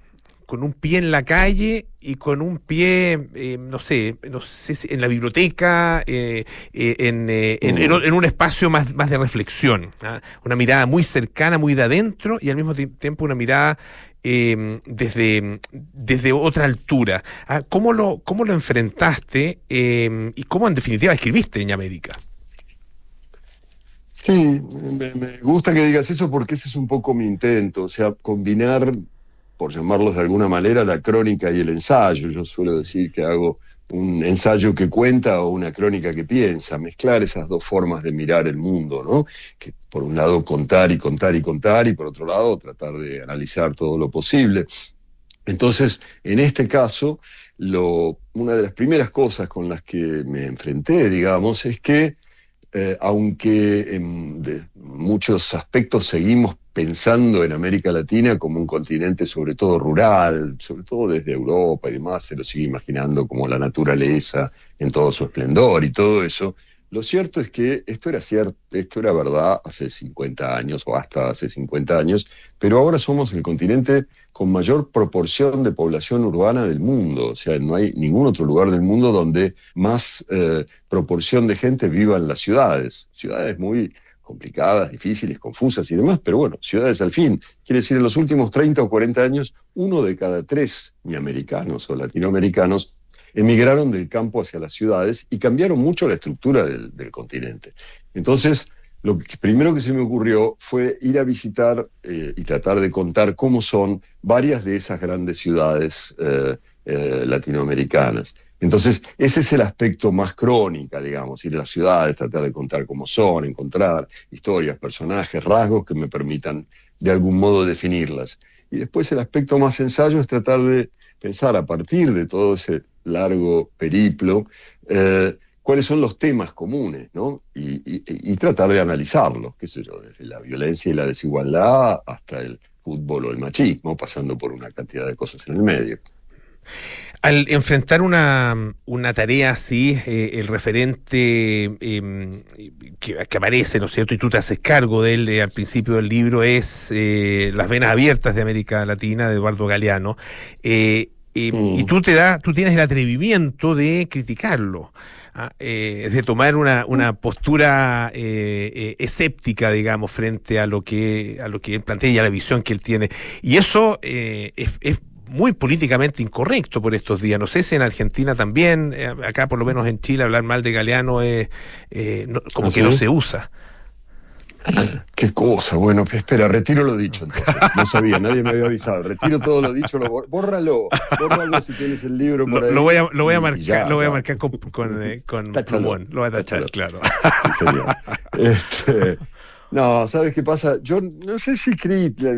con un pie en la calle y con un pie, eh, no sé, no sé si en la biblioteca, eh, eh, en, en- en- un espacio más, más de reflexión. ¿ah? Una mirada muy cercana, muy de adentro y al mismo ti- tiempo una mirada eh, desde, desde otra altura. Ah, ¿Cómo lo, cómo lo enfrentaste eh, y cómo en definitiva escribiste en América? Sí, me, gusta que digas eso porque ese es un poco mi intento, o sea, combinar, por llamarlos de alguna manera, la crónica y el ensayo. Yo suelo decir que hago un ensayo que cuenta o una crónica que piensa, mezclar esas dos formas de mirar el mundo, ¿no? Que por un lado contar y contar y contar y por otro lado tratar de analizar todo lo posible. Entonces, en este caso, lo, una de las primeras cosas con las que me enfrenté, digamos, es que eh, aunque en muchos aspectos seguimos pensando en América Latina como un continente sobre todo rural, sobre todo desde Europa y demás, se lo sigue imaginando como la naturaleza en todo su esplendor y todo eso. Lo cierto es que esto era cierto, esto era verdad hace 50 años o hasta hace 50 años, pero ahora somos el continente con mayor proporción de población urbana del mundo. O sea, no hay ningún otro lugar del mundo donde más eh, proporción de gente viva en las ciudades. Ciudades muy complicadas, difíciles, confusas y demás, pero bueno, ciudades al fin. Quiere decir, en los últimos 30 o 40 años, uno de cada tres ni americanos o latinoamericanos emigraron del campo hacia las ciudades y cambiaron mucho la estructura del, continente. Entonces, lo primero que se me ocurrió fue ir a visitar eh, y tratar de contar cómo son varias de esas grandes ciudades eh, eh, latinoamericanas. Entonces, ese es el aspecto más crónica, digamos, ir a las ciudades, tratar de contar cómo son, encontrar historias, personajes, rasgos que me permitan de algún modo definirlas. Y después el aspecto más ensayo es tratar de pensar a partir de todo ese largo periplo, eh, cuáles son los temas comunes, ¿no? Y, tratar de analizarlos, qué sé yo, desde la violencia y la desigualdad hasta el fútbol o el machismo, pasando por una cantidad de cosas en el medio. Al enfrentar una, una tarea así, eh, el referente eh, que, aparece, ¿no es cierto? Y tú te haces cargo de él eh, al principio del libro es Las venas abiertas de América Latina de Eduardo Galeano. Eh, Y tú te da, tú tienes el atrevimiento de criticarlo. ah, eh, de tomar una, una postura eh, eh, escéptica, digamos, frente a lo que a lo que él plantea y a la visión que él tiene. Y eso eh, es, es muy políticamente incorrecto por estos días. No sé si en Argentina también, eh, acá por lo menos en Chile, hablar mal de Galeano es eh, no- como ¿Ah, que no se usa. Qué cosa, bueno, espera, retiro lo dicho entonces. No sabía, nadie me había avisado. Retiro todo lo dicho, lo bor- bórralo, bórralo si tienes el libro por Lo, ahí. lo voy a, lo voy a Y marcar, ya, lo voy a marcar con, con, eh, con Táchalo. plumón. Lo voy a tachar, claro. Sí. Este, no, ¿sabes qué pasa? Yo no sé si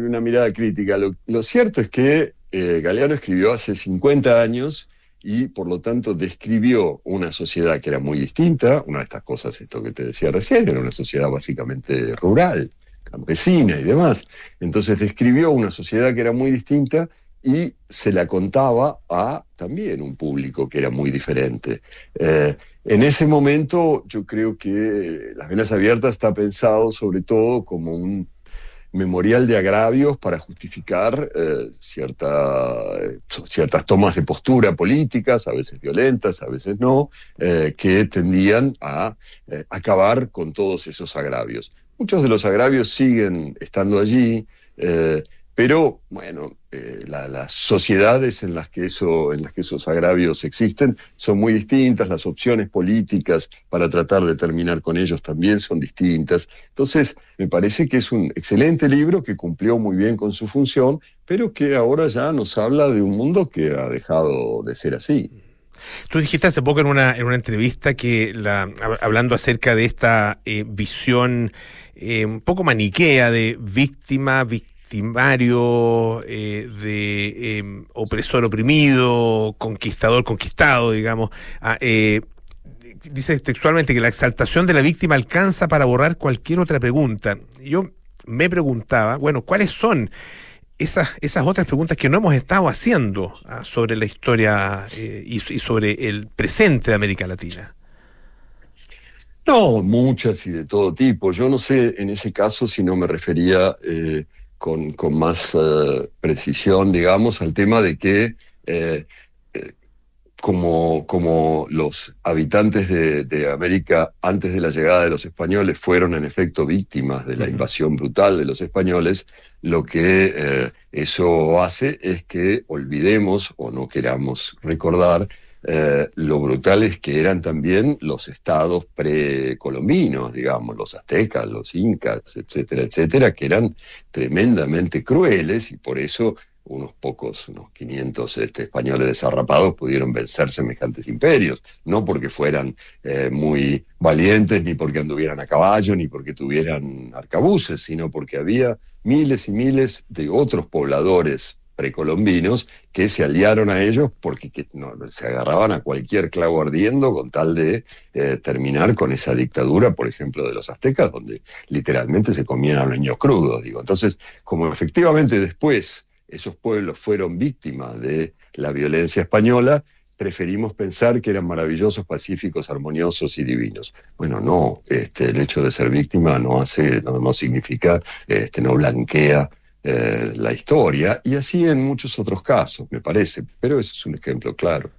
una mirada crítica. Lo, lo cierto es que eh, Galeano escribió hace 50 años y por lo tanto describió una sociedad que era muy distinta. Una de estas cosas, esto que te decía recién, era una sociedad básicamente rural, campesina y demás. Entonces describió una sociedad que era muy distinta y se la contaba a también un público que era muy diferente. Eh, en ese momento yo creo que Las Venas Abiertas está pensado sobre todo como un memorial de agravios para justificar eh, cierta- ciertas tomas de postura políticas, a veces violentas, a veces no, eh, que tendían a eh, acabar con todos esos agravios. Muchos de los agravios siguen estando allí, pero bueno, eh, la- las sociedades en las que eso, en las que esos agravios existen son muy distintas, las opciones políticas para tratar de terminar con ellos también son distintas. Entonces, me parece que es un excelente libro que cumplió muy bien con su función, pero que ahora ya nos habla de un mundo que ha dejado de ser así. Tú dijiste hace poco en una, en una entrevista que la, hab- hablando acerca de esta eh, visión eh, un poco maniquea de víctima, victimario, eh, de eh, opresor oprimido, conquistador conquistado, digamos. ah, eh, dice textualmente que la exaltación de la víctima alcanza para borrar cualquier otra pregunta. Yo me preguntaba, bueno, ¿cuáles son esas, esas otras preguntas que no hemos estado haciendo ah, sobre la historia eh, y, y sobre el presente de América Latina? No, muchas y de todo tipo. Yo no sé en ese caso si no me refería eh, con, con más eh, precisión, digamos, al tema de que eh, eh, como, como los habitantes de, de América antes de la llegada de los españoles fueron en efecto víctimas de la invasión brutal de los españoles, lo que eh, eso hace es que olvidemos o no queramos recordar eh, lo brutales que eran también los estados precolombinos, digamos, los aztecas, los incas, etcétera, etcétera, que eran tremendamente crueles y por eso unos pocos, unos 500 este, españoles desarrapados pudieron vencer semejantes imperios, no porque fueran eh, muy valientes, ni porque anduvieran a caballo, ni porque tuvieran arcabuces, sino porque había miles y miles de otros pobladores precolombinos que se aliaron a ellos porque que no, se agarraban a cualquier clavo ardiendo con tal de eh, terminar con esa dictadura, por ejemplo, de los aztecas, donde literalmente se comían a niños crudos. Digo. Entonces, como efectivamente después esos pueblos fueron víctimas de la violencia española, preferimos pensar que eran maravillosos, pacíficos, armoniosos y divinos. Bueno, no, este, el hecho de ser víctima no hace, no, no significa, este, no blanquea eh, la historia, y así en muchos otros casos, me parece, pero ese es un ejemplo claro.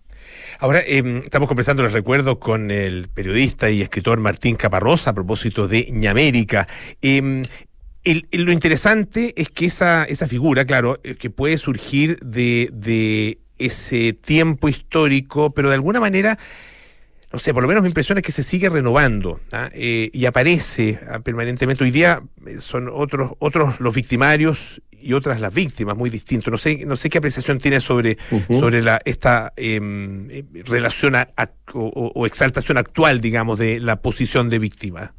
Ahora, eh, estamos conversando, les recuerdo, con el periodista y escritor Martín Caparrosa a propósito de Ñamérica. Eh, lo interesante es que esa, esa figura, claro, eh, que puede surgir de, de ese tiempo histórico, pero de alguna manera, no sé, por lo menos mi impresión es que se sigue renovando ¿ah? Eh, y aparece ah, permanentemente. Hoy día eh, son otros, otros los victimarios y otras las víctimas, muy distintos. No sé, no sé qué apreciación tiene sobre, sobre la, esta em, eh, relación a- a- o, o- o exaltación actual, digamos, de la posición de víctima.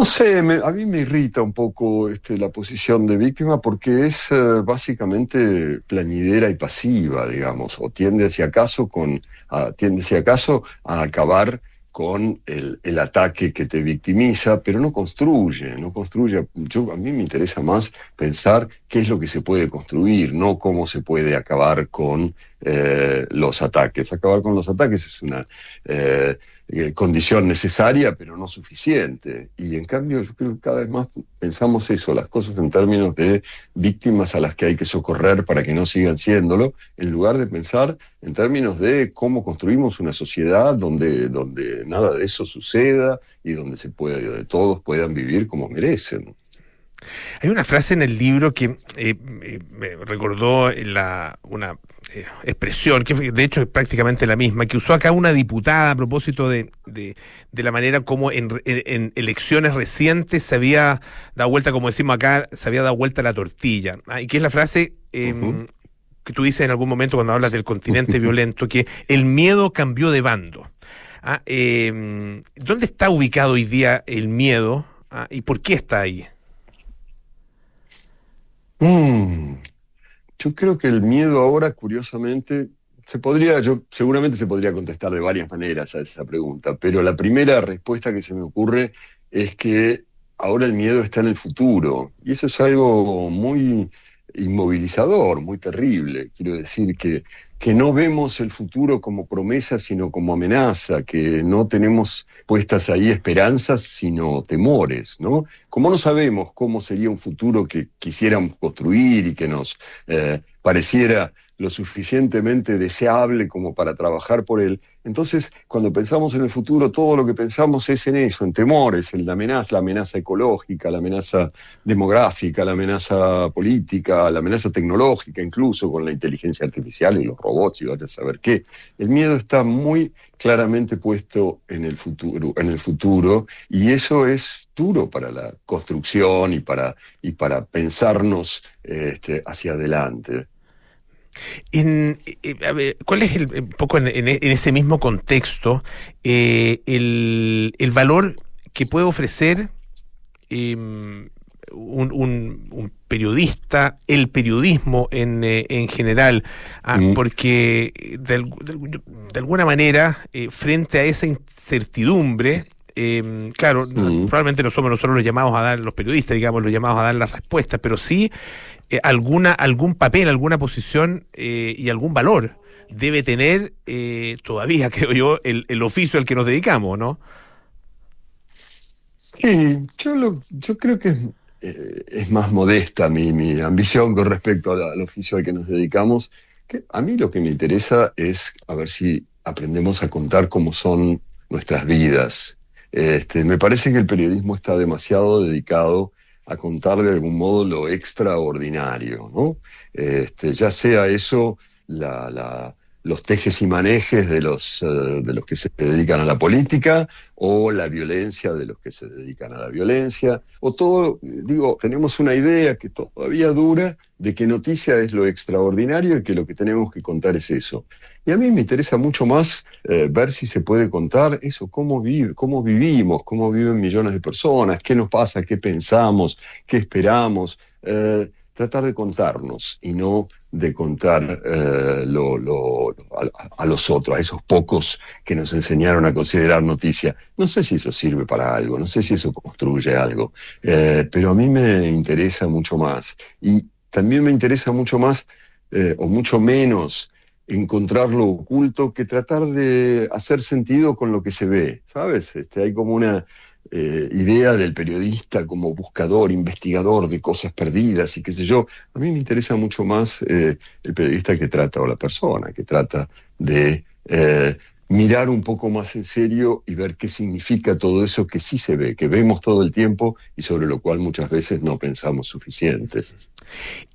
No sé, me- a mí me irrita un poco este, la posición de víctima porque es eh, básicamente plañidera y pasiva, digamos, o tiende si acaso con, a, tiende si acaso a acabar con el, el ataque que te victimiza, pero no construye, no construye. Yo, a mí me interesa más pensar qué es lo que se puede construir, no cómo se puede acabar con eh, los ataques. Acabar con los ataques es una eh, eh, condición necesaria, pero no suficiente. Y en cambio, yo creo que cada vez más pensamos eso, las cosas en términos de víctimas a las que hay que socorrer para que no sigan siéndolo, en lugar de pensar en términos de cómo construimos una sociedad donde, donde nada de eso suceda y donde se puede, donde todos puedan vivir como merecen. Hay una frase en el libro que eh, eh, me recordó la, una eh, expresión, que de hecho es prácticamente la misma, que usó acá una diputada a propósito de, de, de la manera como en, en- en elecciones recientes se había dado vuelta, como decimos acá, se había dado vuelta la tortilla. Ah, y que es la frase eh, que tú dices en algún momento cuando hablas del continente violento, que el miedo cambió de bando. Ah, eh, ¿Dónde está ubicado hoy día el miedo ah, y por qué está ahí? Mm, Yo creo que el miedo ahora, curiosamente, se podría, yo seguramente se podría contestar de varias maneras a esa pregunta, pero la primera respuesta que se me ocurre es que ahora el miedo está en el futuro, y eso es algo muy inmovilizador, muy terrible. Quiero decir que, que no vemos el futuro como promesa, sino como amenaza, que no tenemos puestas ahí esperanzas, sino temores, ¿no? Como no sabemos cómo sería un futuro que quisiéramos construir y que nos eh, pareciera lo suficientemente deseable como para trabajar por él, entonces cuando pensamos en el futuro, todo lo que pensamos es en eso, en temores, en la amenaza, la amenaza ecológica, la amenaza demográfica, la amenaza política, la amenaza tecnológica, incluso con la inteligencia artificial y los robots y vaya a saber qué. El miedo está muy claramente puesto en el futuro, y eso es duro para la construcción y para, y para pensarnos este, hacia adelante. En, eh, a ver, ¿Cuál es el, un poco en, en- en ese mismo contexto eh, el, el valor que puede ofrecer eh, un, un- un periodista, el periodismo en, eh, en general? Ah, Mm. Porque de, al- de algu- de alguna manera, eh, frente a esa incertidumbre, eh, claro, no- probablemente no somos nosotros los llamados a dar, los periodistas, digamos, los llamados a dar las respuestas, pero sí eh, alguna, algún papel, alguna posición eh, y algún valor debe tener eh, todavía, creo yo, el, el oficio al que nos dedicamos, ¿no? Sí, yo, lo- yo creo que es, eh, más modesta mi, mi ambición con respecto al, al oficio al que nos dedicamos. Que a mí lo que me interesa es a ver si aprendemos a contar cómo son nuestras vidas. Este, me parece que el periodismo está demasiado dedicado a contar de algún modo lo extraordinario, ¿no? Este, ya sea eso, la, la- los tejes y manejes de los, eh, de los que se dedican a la política, o la violencia de los que se dedican a la violencia, o todo, digo, tenemos una idea que todavía dura de que noticia es lo extraordinario y que lo que tenemos que contar es eso. Y a mí me interesa mucho más eh, ver si se puede contar eso, cómo, vive, cómo vivimos, cómo viven millones de personas, qué nos pasa, qué pensamos, qué esperamos. Eh, tratar de contarnos y no de contar eh, lo- lo- a, a los otros, a esos pocos que nos enseñaron a considerar noticia. No sé si eso sirve para algo, no sé si eso construye algo, eh, pero a mí me interesa mucho más. Y también me interesa mucho más, eh, o mucho menos, encontrar lo oculto que tratar de hacer sentido con lo que se ve, ¿sabes? Este, hay como una eh, idea del periodista como buscador, investigador de cosas perdidas y qué sé yo. A mí me interesa mucho más eh, el periodista que trata, o la persona que trata de eh, mirar un poco más en serio y ver qué significa todo eso que sí se ve, que vemos todo el tiempo y sobre lo cual muchas veces no pensamos suficiente.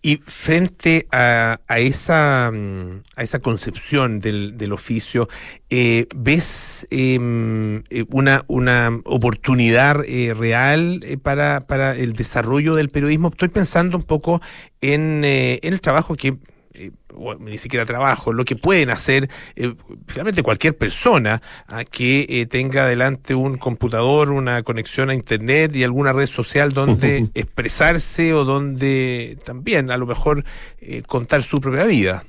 Y frente a, esa, mm, a esa concepción del, oficio, eh, ¿ves em, eh, una, una oportunidad eh, real eh, para, para el desarrollo del periodismo? Estoy pensando un poco en el trabajo que eh, o ni siquiera trabajo, lo que pueden hacer eh, finalmente cualquier persona ah, que eh, tenga delante un computador, una conexión a internet y alguna red social donde expresarse o donde también a lo mejor eh, contar su propia vida.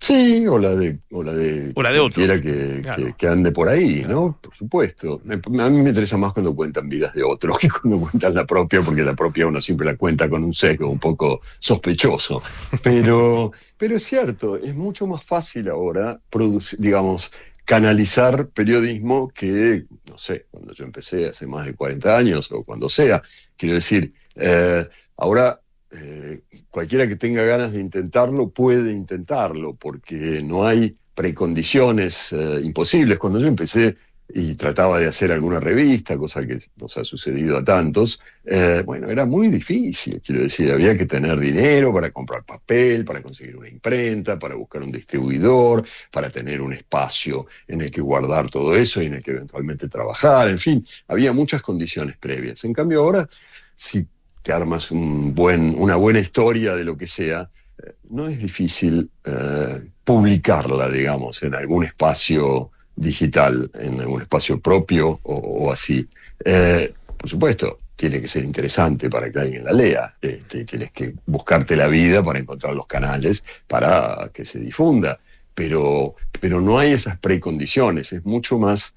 Sí, o la de, o la de, O la de otros, que, claro. que- que ande por ahí, ¿no? Por supuesto. A mí me interesa más cuando cuentan vidas de otros que cuando cuentan la propia, porque la propia uno siempre la cuenta con un sesgo un poco sospechoso. Pero, pero es cierto, es mucho más fácil ahora producir, digamos, canalizar periodismo que, no sé, cuando yo empecé hace más de 40 años o cuando sea. Quiero decir, eh, ahora eh, cualquiera que tenga ganas de intentarlo puede intentarlo, porque no hay precondiciones eh, imposibles. Cuando yo empecé y trataba de hacer alguna revista, cosa que nos ha sucedido a tantos, eh, bueno, era muy difícil, quiero decir, había que tener dinero para comprar papel, para conseguir una imprenta, para buscar un distribuidor, para tener un espacio en el que guardar todo eso y en el que eventualmente trabajar, en fin, había muchas condiciones previas. En cambio ahora, si te armas una buena historia de lo que sea, eh, no es difícil eh, publicarla, digamos, en algún espacio digital, en algún espacio propio o, así. Eh, por supuesto, tiene que ser interesante para que alguien la lea. Este, tienes que buscarte la vida para encontrar los canales para que se difunda. Pero, pero no hay esas precondiciones. Es mucho más,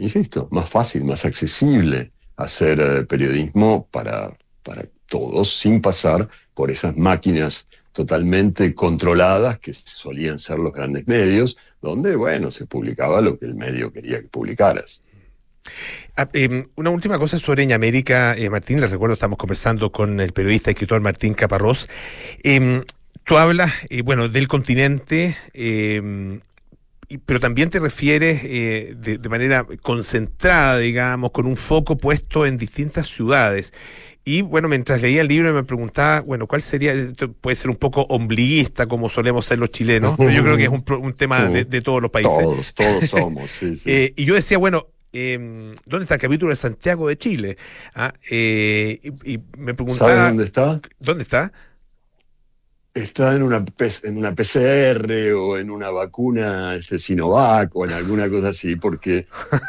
insisto, más fácil, más accesible hacer periodismo para, para todos sin pasar por esas máquinas totalmente controladas que solían ser los grandes medios, donde, bueno, se publicaba lo que el medio quería que publicaras. Ah, eh, una última cosa sobre América, eh, Martín, les recuerdo, estamos conversando con el periodista y escritor Martín Caparrós. Eh, tú hablas, eh, bueno, del continente, y- pero también te refieres eh, de, de manera concentrada, digamos, con un foco puesto en distintas ciudades. Y bueno, mientras leía el libro me preguntaba, bueno, ¿cuál sería? Esto puede ser un poco ombliguista, como solemos ser los chilenos, pero yo creo que es un, un tema de, de todos los países. Todos, todos somos, sí, sí. Eh, y yo decía, bueno, eh, ¿dónde está el capítulo de Santiago de Chile? Ah, eh, y, y me preguntaba. ¿Sabes dónde está? ¿Dónde está? Está en una, en una PCR o en una vacuna este, Sinovac o en alguna cosa así, porque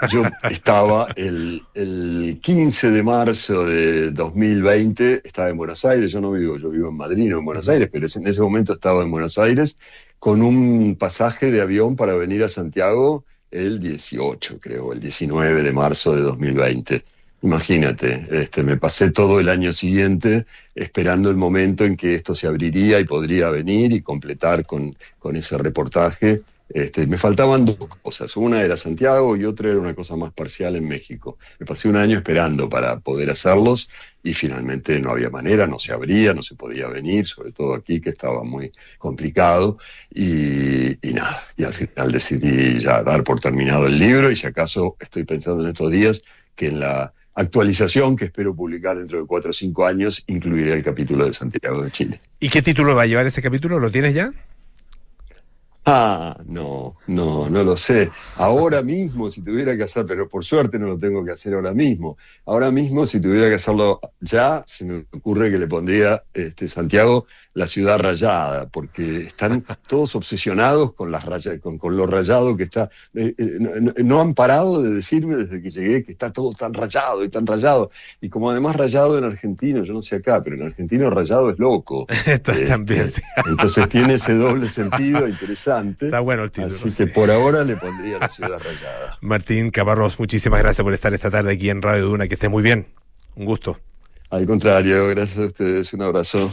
yo estaba el, el 15 de marzo de 2020, estaba en Buenos Aires, yo no vivo, yo vivo en Madrid, no en Buenos Aires, pero en ese momento estaba en Buenos Aires con un pasaje de avión para venir a Santiago el 18, creo, el 19 de marzo de 2020. Imagínate, este, me pasé todo el año siguiente esperando el momento en que esto se abriría y podría venir y completar con, con ese reportaje. Este, me faltaban dos cosas, una era Santiago y otra era una cosa más parcial en México. Me pasé un año esperando para poder hacerlos y finalmente no había manera, no se abría, no se podía venir, sobre todo aquí que estaba muy complicado y, y nada, y al final decidí ya dar por terminado el libro y si acaso estoy pensando en estos días que en la actualización que espero publicar dentro de cuatro o cinco años incluiré el capítulo de Santiago de Chile. ¿Y qué título va a llevar ese capítulo? ¿Lo tienes ya? Ah, no, no, no lo sé. Ahora mismo, si tuviera que hacer, pero por suerte no lo tengo que hacer ahora mismo. Ahora mismo, si tuviera que hacerlo ya, se me ocurre que le pondría este, Santiago la ciudad rayada, porque están todos obsesionados con, las raya- con, con lo rayado que está. eh, eh, no, han parado de decirme desde que llegué que está todo tan rayado y tan rayado. Y como además rayado en argentino, yo no sé acá, pero en argentino rayado es loco. Esto Este, también. Entonces tiene ese doble sentido interesante. Está bueno el título. Así que por ahora le pondría la ciudad rayada. Martín Caparrós, muchísimas gracias por estar esta tarde aquí en Radio Duna. Que esté muy bien. Un gusto. Al contrario, gracias a ustedes. Un abrazo.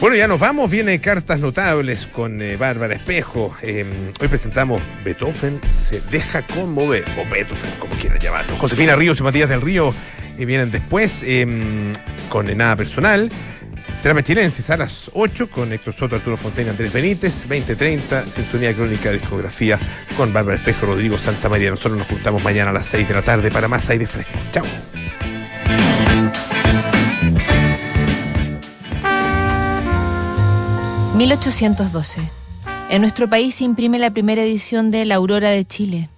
Bueno, ya nos vamos. Viene Cartas Notables con eh, Bárbara Espejo. Eh, hoy presentamos Beethoven se deja conmover, o Beethoven, como quieran llamarlo. Josefina Ríos y Matías del Río eh, vienen después eh, con Nada Personal. Trama a las 8 con Héctor Soto, Arturo Fontaine, Andrés Benítez. 2030, Sintonía Crónica Discografía con Bárbara Espejo, Rodrigo Santa María. Nosotros nos juntamos mañana a las 6 de la tarde para más aire fresco. Chao. ...1812. En nuestro país se imprime la primera edición de La Aurora de Chile,